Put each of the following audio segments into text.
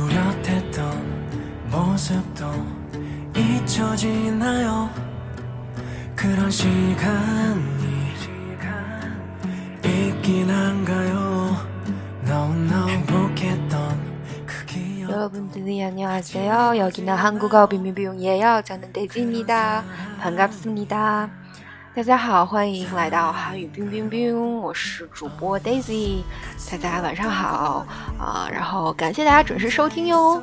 뚜렷했던 모습도 잊혀지나요 그런 시간이 있긴 한가요 no, 행복했던 그 여러분들이 안녕하세요. 여기는 한국어 비밀비용이에요. 저는 데지입니다. 반갑습니다. 大家好，欢迎来到韩语冰冰冰，我是主播 Daisy。大家晚上好啊，然后感谢大家准时收听哟。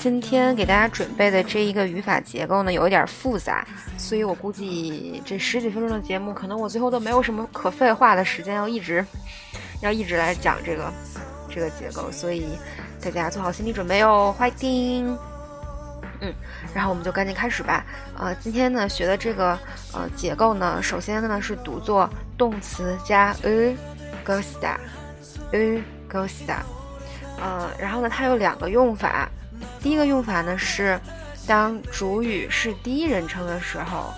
今天给大家准备的这一个语法结构呢，有一点复杂，所以我估计这十几分钟的节目，可能我最后都没有什么可废话的时间，要一直要一直来讲这个这个结构，所以大家做好心理准备哦，欢迎。嗯，然后我们就赶紧开始吧。呃，今天呢学的这个呃结构呢，首先呢是读作动词加 a g o s t a a g o s t a 呃，然后呢它有两个用法。第一个用法呢是，当主语是第一人称的时候，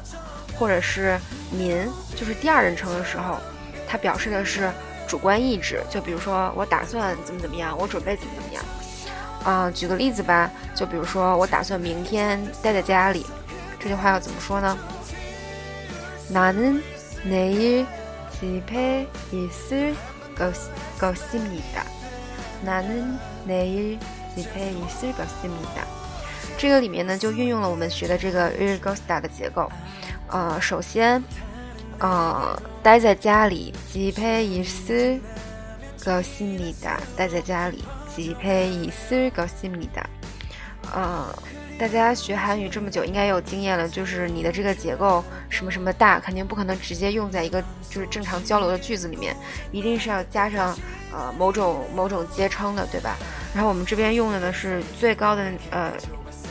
或者是您就是第二人称的时候，它表示的是主观意志。就比如说，我打算怎么怎么样，我准备怎么怎么样。啊，举个例子吧，就比如说，我打算明天待在家里，这句话要怎么说呢？나는내일집에있을것것입니 다。 나는내일这个里面呢，就运用了我们学的这个日日 gosta 的结构。呃，首先， 呃，待在家里，지페이스고십니 다。 待在家里，지페이스고십니 다。 呃，大家学韩语这么久，应该有经验了，就是你的这个结构什么什么大，肯定不可能直接用在一个就是正常交流的句子里面，一定是要加上呃某种某种接称的，对吧？然后我们这边用的呢是最高的，呃，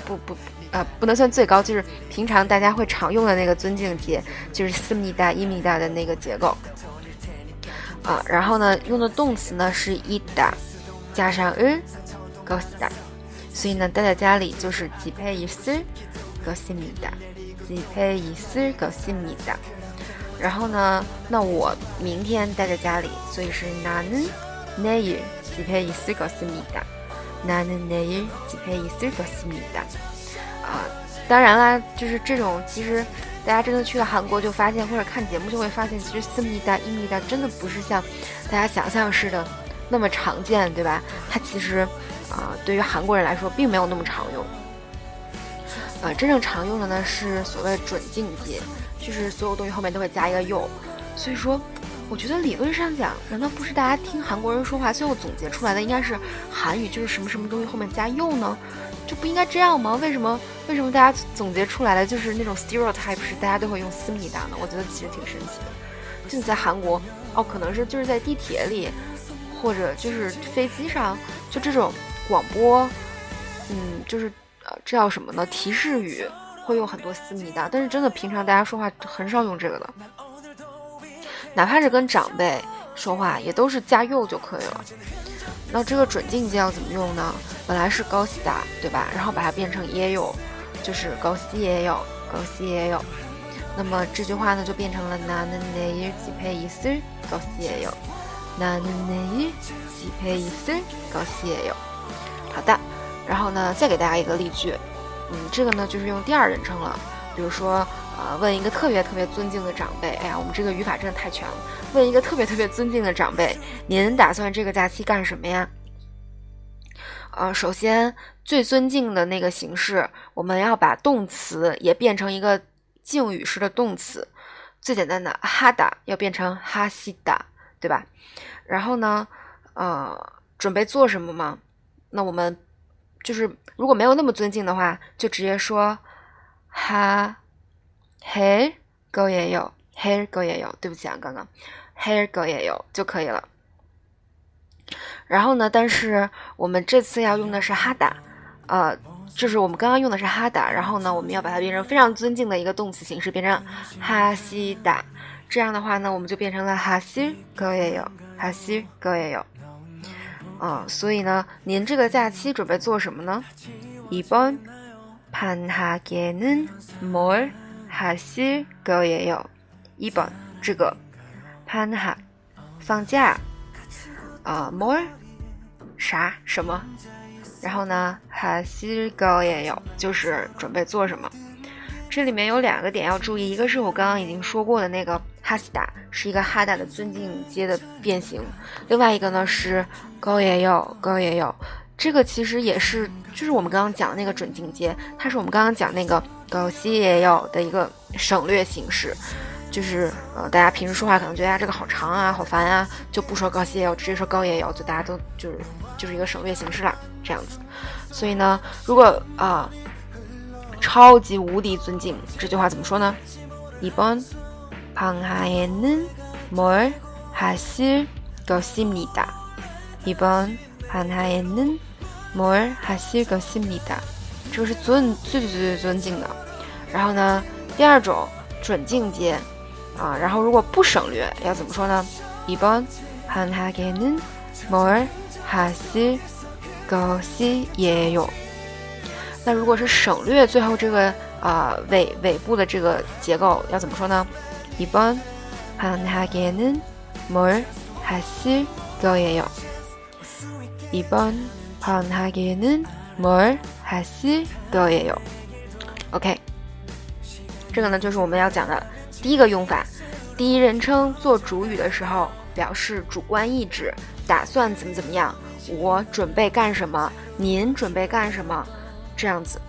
不不， 呃，不能算最高，就是平常大家会常用的那个尊敬节，就是斯密达、伊米达的那个结构。啊，然后呢，用的动词呢是伊达，加上日，高斯达，所以呢，待在家里就是吉佩伊斯，高西米达，吉佩伊斯，高西米达。然后呢，那我明天待在家里，所以是나는내일 집에있을것입니 다。 나는내일집에있을것입니 다。 当然啦，就是这种，其实大家真的去了韩国就发现，或者看节目就会发现，其实思密达、伊密达真的不是像大家想象似的那么常见，对吧？它其实啊，对于韩国人来说，并没有那么常用。呃，真正常用的呢是所谓准敬节，就是所有东西后面都会加一个又，所以说。我觉得理论上讲，难道不是大家听韩国人说话最后总结出来的应该是韩语就是什么什么东西后面加又呢？就不应该这样吗？为什么为什么大家总结出来的就是那种 stereotype 是大家都会用思密达呢？我觉得其实挺神奇的。就你在韩国，哦，可能是就是在地铁里，或者就是飞机上，就这种广播，嗯，就是呃，这叫什么呢？提示语会用很多思密达，但是真的平常大家说话很少用这个的。哪怕是跟长辈说话，也都是加又就可以了。那这个准敬节要怎么用呢？本来是高西达，对吧？然后把它变成也有，就是高西也有，高西也有。那么这句话呢，就变成了나는내일집에있을高西也有，나는내일집에있을高西也有。好的，然后呢，再给大家一个例句，嗯，这个呢就是用第二人称了， 比如说。啊，问一个特别特别尊敬的长辈，哎呀，我们这个语法真的太全了。问一个特别特别尊敬的长辈，您打算这个假期干什么呀？呃，首先最尊敬的那个形式，我们要把动词也变成一个敬语式的动词。最简单的哈达要变成哈西达，对吧？然后呢，呃，准备做什么吗？那我们就是如果没有那么尊敬的话，就直接说哈。Hair go 也有，Hair go 也有，对不起啊，刚刚 Hair go 也有就可以了。然后呢，但是我们这次要用的是哈达，呃，就是我们刚刚用的是哈达，然后呢，我们要把它变成非常尊敬的一个动词形式，变成哈西达。这样的话呢，我们就变成了哈西 go 也有，哈西 go 也有。啊，所以呢，您这个假期准备做什么呢？一般。반하게는 뭘 하실 거예요? 2번 这个 반하 放假啊뭘 啥什么然后呢하실 거예요 就是准备做什么这里面有两个点要注意，一个是我刚刚已经说过的那个哈斯达是一个哈达的尊敬阶的变形，另外一个呢是高也有高也有， 这个其实也是就是我们刚刚讲的那个准敬阶，它是我们刚刚讲那个高西也有的一个省略形式，就是呃大家平时说话可能觉得啊这个好长啊好烦啊，就不说高西也有，直接说高也有，就大家都就是就是一个省略形式啦，这样子。所以呢，如果啊。超级无敌尊敬，这句话怎么说呢？이번방학에는뭘하실것입니 다。 이번 방학에는뭘하실것입니 다。 这个是尊最最最最尊敬的。然后呢，第二种准敬阶啊，然后如果不省略要怎么说呢？이번방학에는뭘하실것이에 요。 那如果是省略最后这个啊尾尾部的这个结构要怎么说呢？이번방학에는뭘하실거예 요？ 이번방학에는뭘하실거예 요？OK，这个呢就是我们要讲的第一个用法。第一人称做主语的时候，表示主观意志，打算怎么怎么样，我准备干什么，您准备干什么。这样子。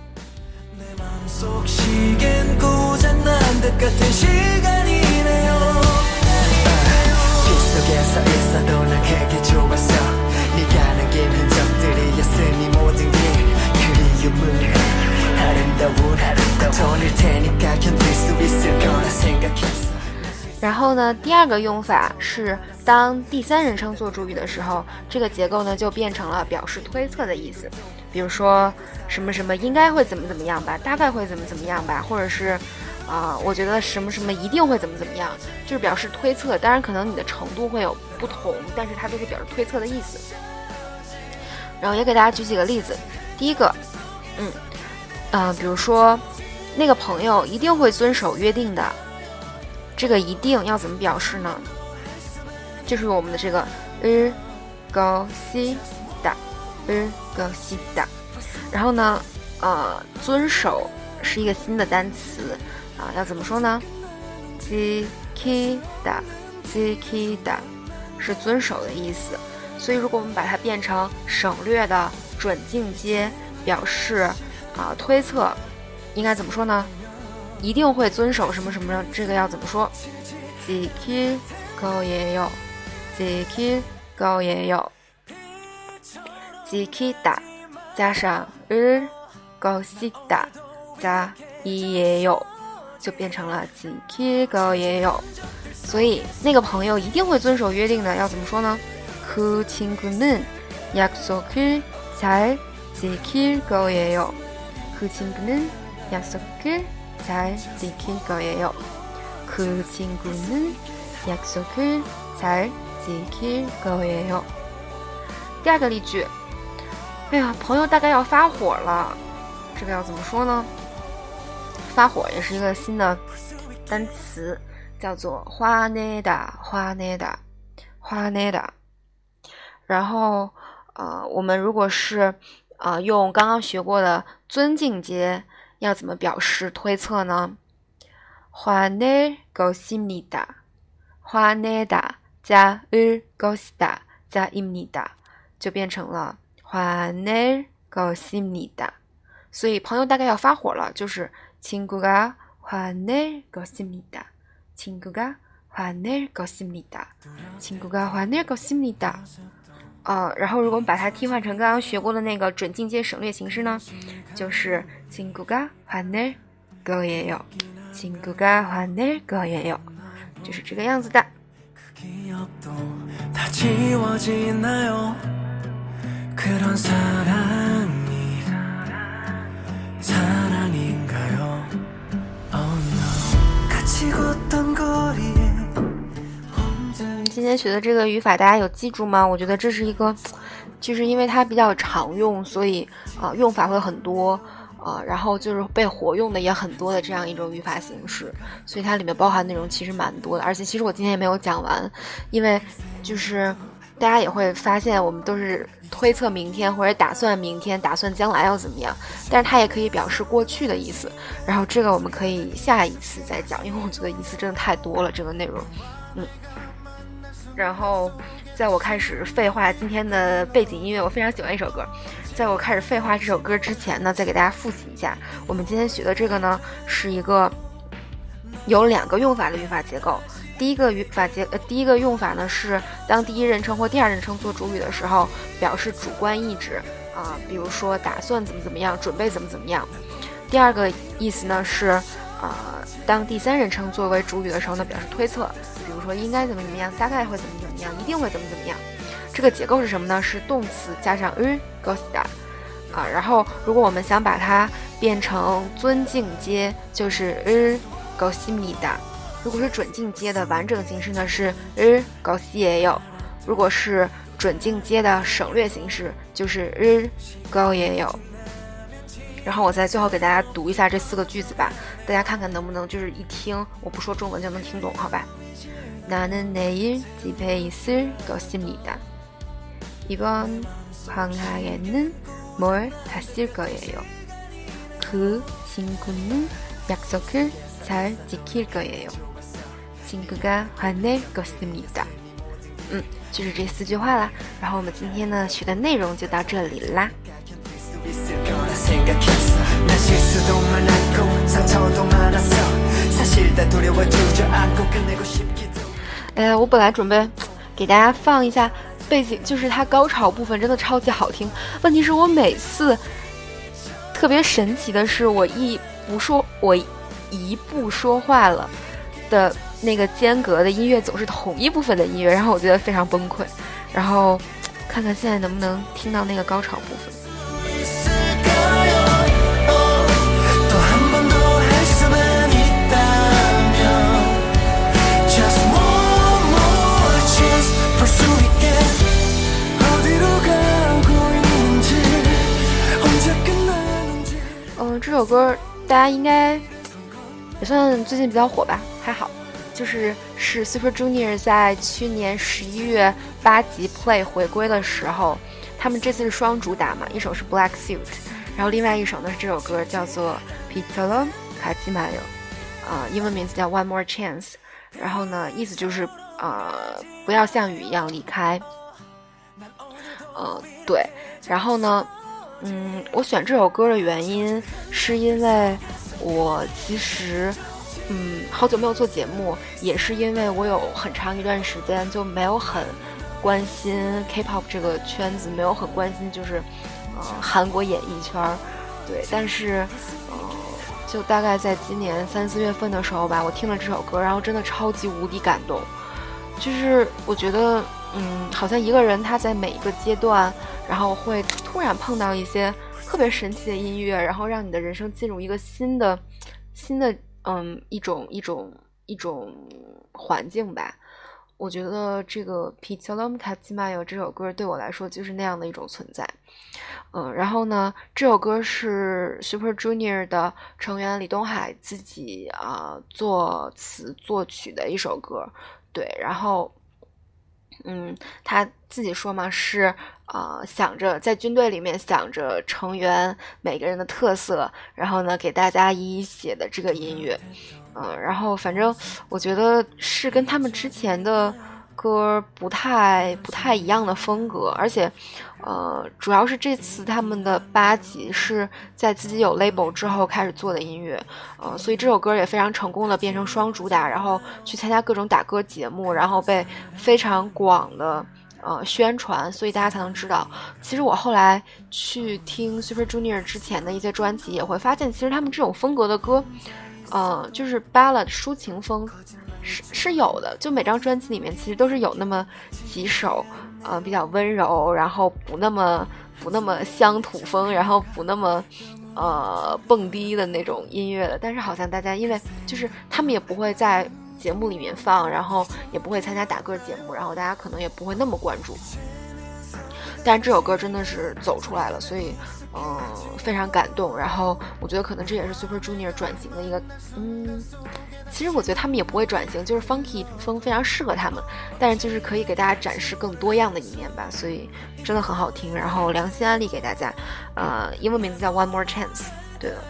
然后呢，第二个用法是当第三人称做主语的时候，这个结构呢就变成了表示推测的意思。比如说什么什么应该会怎么怎么样吧，大概会怎么怎么样吧，或者是啊，我觉得什么什么一定会怎么怎么样，就是表示推测。当然，可能你的程度会有不同，但是它都是表示推测的意思。然后也给大家举几个例子。第一个，嗯，呃，比如说那个朋友一定会遵守约定的，这个一定要怎么表示呢？就是我们的这个 i g o s i d a i g o s i a 然后呢，呃，遵守是一个新的单词啊、要怎么说呢 z i k i d a z i k i d a 是遵守的意思。所以如果我们把它变成省略的准进阶，表示啊推测，应该怎么说呢？一定会遵守什么什么？这个要怎么说？지키거예 요， 지키거예 요， 지키다加上을거시다加이예 요， 就变成了지키거예 요。 所以那个朋友一定会遵守约定的，要怎么说呢？ 그친구는약속을잘지킬거예 요。 그친구는약속을잘지킬거예 요。 그친구는약속을잘지킬거예 요。 第二个例句，哎呀，朋友大概要发火了，这个要怎么说呢？发火也是一个新的单词，叫做화내 다， 화내 다， 화내 다。 然后，呃，我们如果是呃用刚刚学过的尊敬阶。要怎么表示推测呢？화내것입니 다， 화내다자을것이다자입니 다， 就变成了화내것입니 다。 所以朋友大概要发火了，就是친구가화내것입니 다， 친구가화내것입니 다， 친구가화내것입니 다。 呃，然后如果我们把它替换成刚刚学过的那个准进阶省略形式呢，就是친구가화내거예 요， 친구가화내거예 요， 就是这个样子的。 今天学的这个语法，大家有记住吗？我觉得这是一个，就是因为它比较常用，所以啊用法会很多呃，然后就是被活用的也很多的这样一种语法形式，所以它里面包含内容其实蛮多的。而且其实我今天也没有讲完，因为就是大家也会发现，我们都是推测明天或者打算明天、打算将来要怎么样，但是它也可以表示过去的意思。然后这个我们可以下一次再讲，因为我觉得意思真的太多了，这个内容，嗯。然后，在我开始废话今天的背景音乐，我非常喜欢一首歌。在我开始废话这首歌之前呢，再给大家复习一下，我们今天学的这个呢，是一个有两个用法的语法结构。第一个语法结呃，第一个用法呢是当第一人称或第二人称做主语的时候，表示主观意志啊，比如说打算怎么怎么样，准备怎么怎么样。第二个意思呢是啊，当第三人称作为主语的时候呢，表示推测。我说应该怎么怎么样大概会怎么怎么样一定会怎么怎么样。这个结构是什么呢？是动词加上 ergosta 啊然后如果我们想把它变成尊敬接就是 ergost meda 如果是准进阶的完整形式呢是 ergoste 也有如果是准进阶的省略形式就是 ergo 也有然后我在最后给大家读一下这四个句子吧，大家看看能不能就是一听我不说中文就能听懂，好吧？ 나는 내일 집에 있을 것입니다. 이번 방학에는 뭘 하실 거예요? 그 친구는 약속을 잘 지킬 거예요. 친구가 화낼 것입니다. 嗯，就是这四句话啦。然后我们今天呢学的内容就到这里啦。 哎呀，我本来准备给大家放一下背景，就是它高潮部分真的超级好听。问题是我每次特别神奇的是，我一不说，我一不说话了的那个间隔的音乐总是同一部分的音乐，然后我觉得非常崩溃。然后看看现在能不能听到那个高潮部分。这首歌大家应该也算最近比较火吧，还好，就是是 Super Junior 在去年十一月八级 Play 回归的时候，他们这次是双主打嘛，一首是 Black Suit，然后另外一首呢是这首歌叫做 Pitolo Kajimayo，啊，英文名字叫 One More Chance，然后呢意思就是啊不要像雨一样离开，呃对，然后呢。嗯，我选这首歌的原因是因为我其实，嗯，好久没有做节目，也是因为我有很长一段时间就没有很关心 K-pop 这个圈子，没有很关心就是，呃，韩国演艺圈，对，但是，呃，就大概在今年三四月份的时候吧，我听了这首歌，然后真的超级无敌感动，就是我觉得，嗯，好像一个人他在每一个阶段。然后会突然碰到一些特别神奇的音乐，然后让你的人生进入一个新的、新的嗯一种一种一种环境吧。我觉得这个《Pitolom Kajimayo》这首歌对我来说就是那样的一种存在。嗯，然后呢，这首歌是 Super Junior 的成员李东海自己啊作词作曲的一首歌。对，然后。嗯，他自己说嘛，是啊，想着在军队里面想着成员每个人的特色，然后呢给大家一一写的这个音乐，嗯，然后反正我觉得是跟他们之前的。歌不太不太一样的风格，而且，呃，主要是这次他们的八级是在自己有 label 之后开始做的音乐，呃，所以这首歌也非常成功的变成双主打，然后去参加各种打歌节目，然后被非常广的呃宣传，所以大家才能知道。其实我后来去听 Super Junior 之前的一些专辑，也会发现，其实他们这种风格的歌，呃，就是 ballad 抒情风。是是有的，就每张专辑里面其实都是有那么几首，呃，比较温柔，然后不那么不那么乡土风，然后不那么，呃，蹦迪的那种音乐的。但是好像大家因为就是他们也不会在节目里面放，然后也不会参加打歌节目，然后大家可能也不会那么关注。但是这首歌真的是走出来了，所以。嗯，非常感动。然后我觉得可能这也是 Super Junior 转型的一个，嗯，其实我觉得他们也不会转型，就是 Funky 风非常适合他们，但是就是可以给大家展示更多样的一面吧。所以真的很好听。然后良心安利给大家，呃，英文名字叫 One More Chance。对了。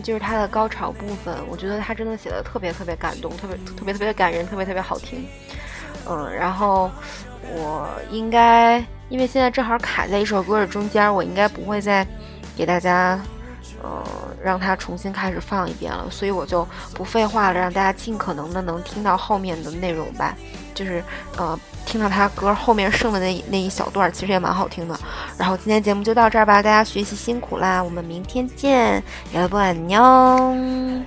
就是他的高潮部分，我觉得他真的写的特别特别感动，特别特别特别感人，特别特别好听。嗯，然后我应该因为现在正好卡在一首歌的中间，我应该不会再给大家呃让他重新开始放一遍了，所以我就不废话了，让大家尽可能的能听到后面的内容吧。就是呃，听到他歌后面剩的那那一小段，其实也蛮好听的。然后今天节目就到这儿吧，大家学习辛苦啦，我们明天见，要不安 녕。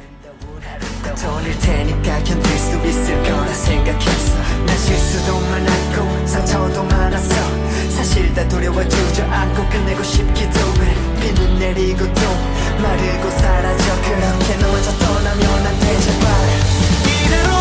마르고 사라져. 그렇게 너저 떠나면 안돼 제발 이대로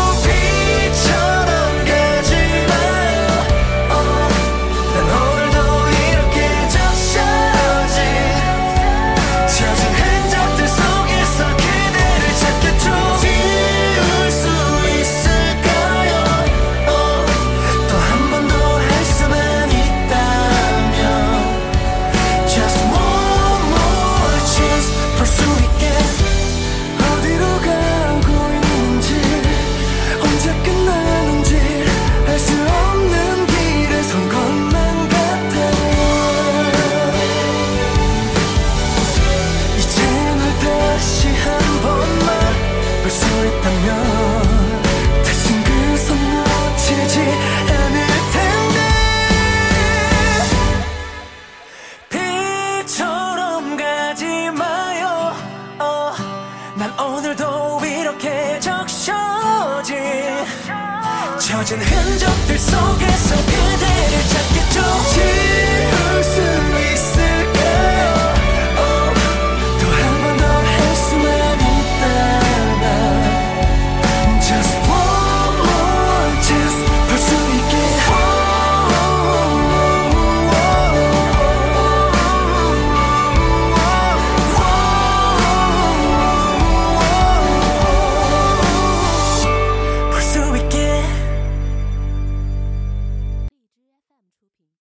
젖은 흔적들 속에서 그대를 찾겠죠.